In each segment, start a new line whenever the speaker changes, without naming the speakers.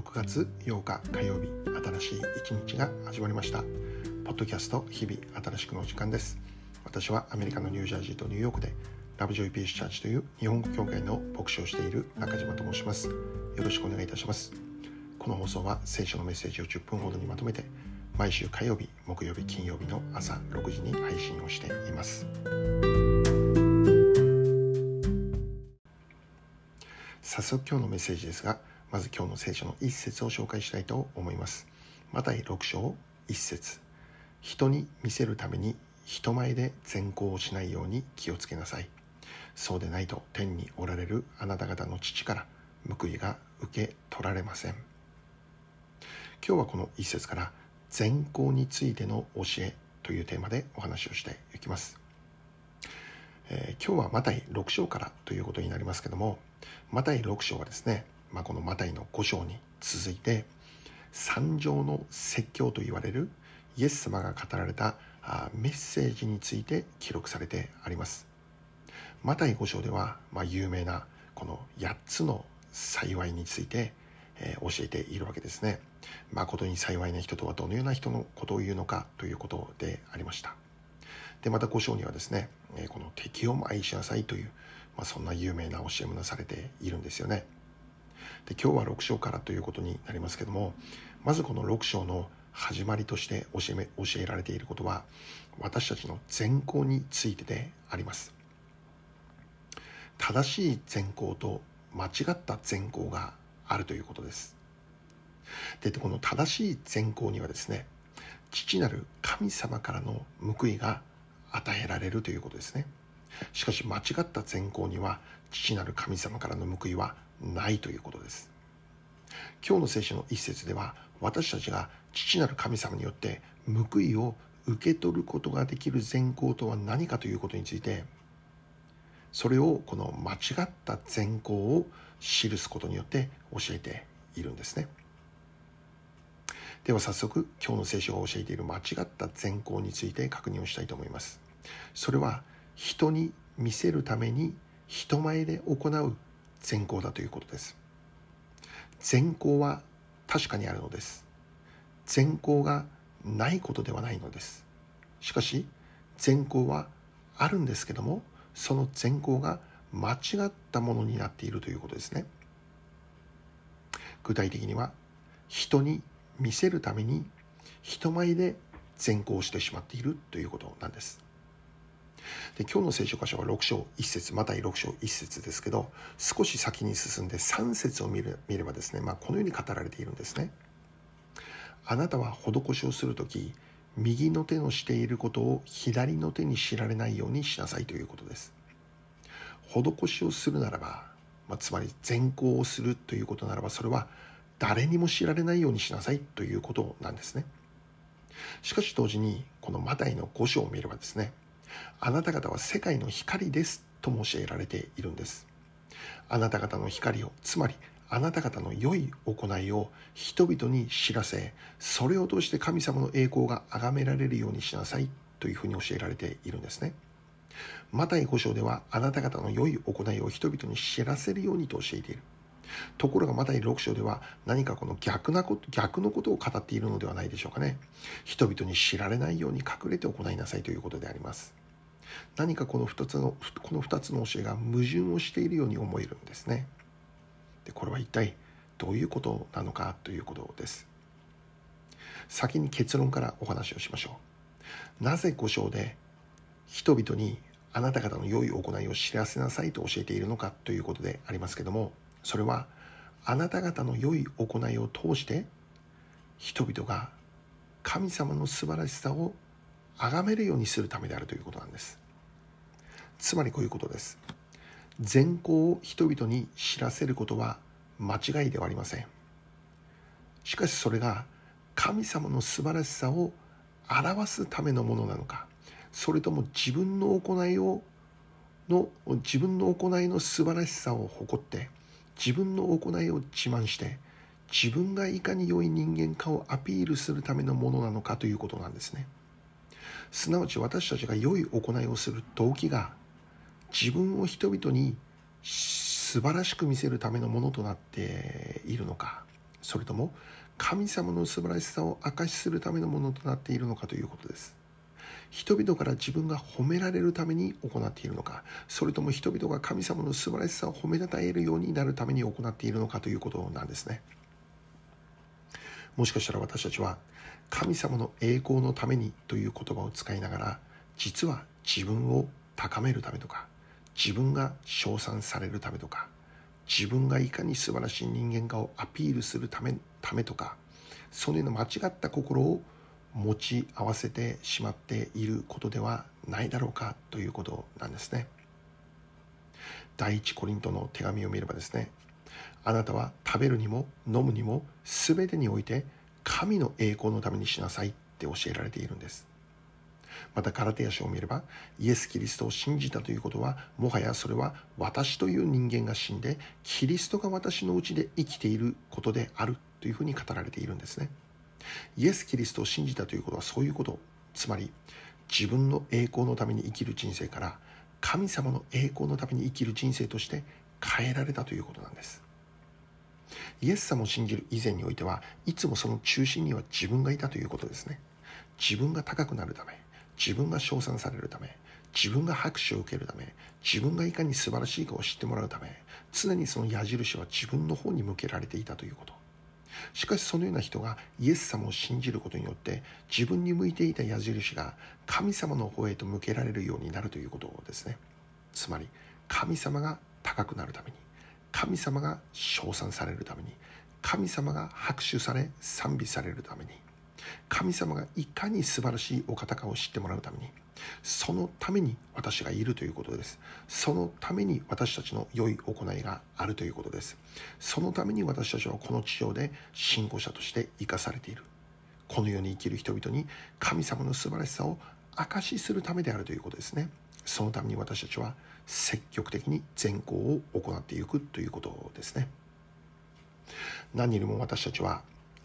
6月8日火曜日新しい一日が始まりました。ポッドキャスト日々新しくの時間です。私はアメリカのニュージャージーとニューヨークでラブジョイピースチャーチという日本語協会の牧師をしている中島と申します。よろしくお願いいたします。この放送は聖書のメッセージを10分ほどにまとめて毎週火曜日木曜日金曜日の朝6時に配信をしています。早速今日のメッセージですがまず今日の聖書の一節を紹介したいと思います。マタイ6章1節。人に見せるために人前で善行をしないように気をつけなさい。そうでないと天におられるあなた方の父から報いが受け取られません。今日はこの一節から善行についての教えというテーマでお話をしていきます、えー、今日はマタイ6章からということになりますけどもマタイ6章はですね、まあ、このマタイの5章に続いて三条の説教と言われるイエス様が語られたメッセージについて記録されてあります。マタイ5章では、まあ、有名なこの8つの幸いについて、えー、教えているわけですね。誠に幸いな人とはどのような人のことを言うのかということでありました。でまた5章にはですね、えー、この敵をも愛しなさいという、まあ、そんな有名な教えもなされているんですよね。で今日は6章からということになりますけどもまずこの6章の始まりとして教え教えられていることは私たちの善行についてであります。正しい善行と間違った善行があるということです。でこの正しい善行にはですね父なる神様からの報いが与えられるということですね。しかし間違った善行には父なる神様からの報いはないということです。今日の聖書の一節では私たちが父なる神様によって報いを受け取ることができる善行とは何かということについてそれをこの間違った善行を記すことによって教えているんですね。では早速今日の聖書が教えている間違った善行について確認をしたいと思います。それは人に見せるために人前で行う善行だということです。善行は確かにあるのです。善行がないことではないのです。しかし善行はあるんですけどもその善行が間違ったものになっているということですね。具体的には人に見せるために人前で善行してしまっているということなんです。で今日の聖書箇所は6章1節また6章1節ですけど少し先に進んで3節を見る見ればですね、まあ、このように語られているんですね。あなたは施しをする時右の手のしていることを左の手に知られないようにしなさいということです。施しをするならば、まあ、つまり善行をするということならばそれは誰にも知られないようにしなさいということなんですね。しかし同時にこのマタイの5章を見ればですねあなた方は世界の光ですとも教えられているんです。あなた方の光をつまりあなた方の良い行いを人々に知らせそれを通して神様の栄光が崇められるようにしなさいというふうに教えられているんですね。マタイ5章ではあなた方の良い行いを人々に知らせるようにと教えている。ところがマタイ6章では何かこの逆なこと逆のことを語っているのではないでしょうかね。人々に知られないように隠れて行いなさいということであります。何かこの2つのこの2つの教えが矛盾をしているように思えるんですね。でこれは一体どういうことなのかということです。先に結論からお話をしましょう。なぜ五章で人々にあなた方の良い行いを知らせなさいと教えているのかということでありますけどもそれはあなた方の良い行いを通して人々が神様の素晴らしさを崇めるようにするためであるということなんです。つまりこういうことです。善行を人々に知らせることは間違いではありません。しかしそれが神様の素晴らしさを表すためのものなのかそれとも自分の行いをの自分の行いの素晴らしさを誇って自分の行いを自慢して自分がいかに良い人間かをアピールするためのものなのかということなんですね。すなわち私たちが良い行いをする動機が自分を人々に素晴らしく見せるためのものとなっているのか。それとも神様の素晴らしさを証しするためのものとなっているのかということです。人々から自分が褒められるために行っているのか。それとも人々が神様の素晴らしさを褒めたたえるようになるために行っているのかということなんですね。もしかしたら私たちは神様の栄光のためにという言葉を使いながら実は自分を高めるためとか自分が称賛されるためとか自分がいかに素晴らしい人間かをアピールするためためとかそのような間違った心を持ち合わせてしまっていることではないだろうかということなんですね。第一コリントの手紙を見ればですねあなたは食べるにも飲むにも全てにおいて神の栄光のためにしなさいって教えられているんです。またカラテヤ書を見ればイエス・キリストを信じたということはもはやそれは私という人間が死んでキリストが私のうちで生きていることであるというふうに語られているんですね。イエス・キリストを信じたということはそういうこと。つまり自分の栄光のために生きる人生から神様の栄光のために生きる人生として変えられたということなんです。イエス様を信じる以前においてはいつもその中心には自分がいたということですね。自分が高くなるため自分が称賛されるため自分が拍手を受けるため自分がいかに素晴らしいかを知ってもらうため常にその矢印は自分の方に向けられていたということ。しかしそのような人がイエス様を信じることによって自分に向いていた矢印が神様の方へと向けられるようになるということですね。つまり神様が高くなるために神様が称賛されるために神様が拍手され賛美されるために神様がいかに素晴らしいお方かを知ってもらうためにそのために私がいるということです。そのために私たちの良い行いがあるということです。そのために私たちはこの地上で信仰者として生かされている。この世に生きる人々に神様の素晴らしさを証しするためであるということですね。そのために私たちは積極的に善行を行っていくということですね。何よりも私たちは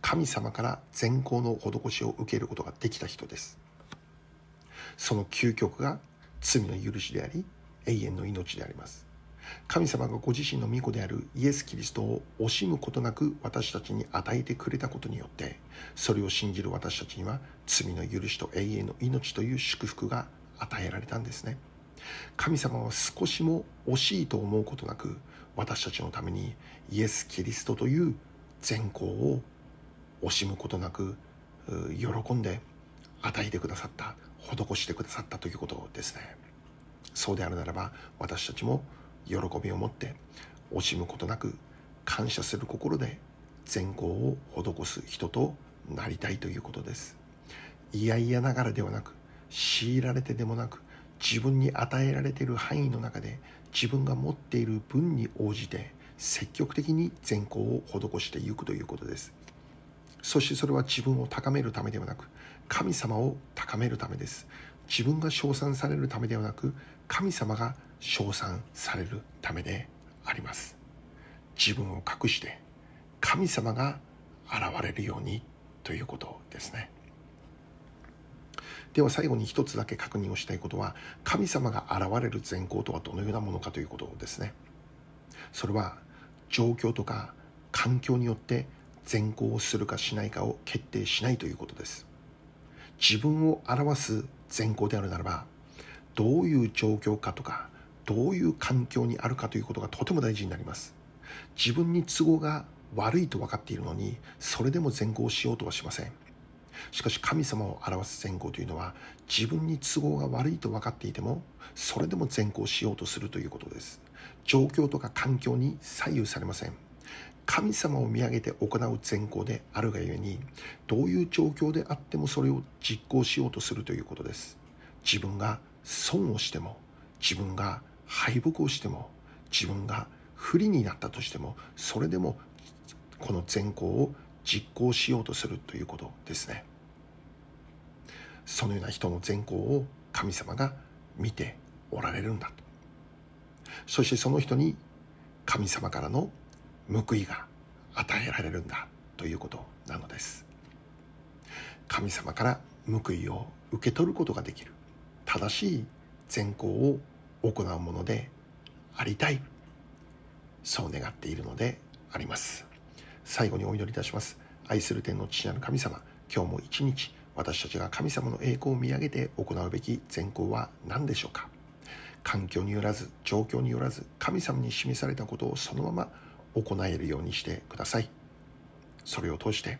神様から善行の施しを受けることができた人です。その究極が罪の許しであり永遠の命であります。神様がご自身の御子であるイエス・キリストを惜しむことなく私たちに与えてくれたことによってそれを信じる私たちには罪の許しと永遠の命という祝福が与えられたんですね。神様は少しも惜しいと思うことなく私たちのためにイエス・キリストという善行を惜しむことなく喜んで与えてくださった施してくださったということですね。そうであるならば私たちも喜びを持って惜しむことなく感謝する心で善行を施す人となりたいということです。いやいやながらではなく強いられてでもなく自分に与えられている範囲の中で自分が持っている分に応じて積極的に善行を施していくということです。そしてそれは自分を高めるためではなく神様を高めるためです。自分が称賛されるためではなく神様が称賛されるためであります。自分を隠して神様が現れるようにということですね。では最後に一つだけ確認をしたいことは神様が現れる善行とはどのようなものかということですね。それは状況とか環境によって善行をするかしないかを決定しないということです。自分を表す善行であるならばどういう状況かとかどういう環境にあるかということがとても大事になります。自分に都合が悪いと分かっているのにそれでも善行しようとはしません。しかし神様を表す善行というのは自分に都合が悪いと分かっていてもそれでも善行しようとするということです。状況とか環境に左右されません。神様を見上げて行う善行であるがゆえにどういう状況であってもそれを実行しようとするということです。自分が損をしても自分が敗北をしても自分が不利になったとしてもそれでもこの善行を実行しようとするということですね。そのような人の善行を神様が見ておられるんだと。そしてその人に神様からの報いが与えられるんだということなのです。神様から報いを受け取ることができる。正しい善行を行うものでありたい。そう願っているのであります。最後にお祈りいたします。愛する天の父なる神様今日も一日私たちが神様の栄光を見上げて行うべき善行は何でしょうか？環境によらず状況によらず神様に示されたことをそのまま行えるようにしてください。それを通して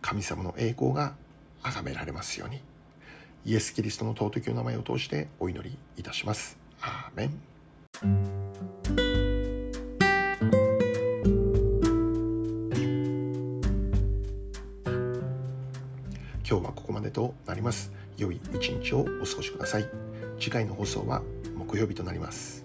神様の栄光が崇められますように。イエス・キリストの尊きお名前を通してお祈りいたします。アーメン。となります。良い一日をお過ごしください。次回の放送は木曜日となります。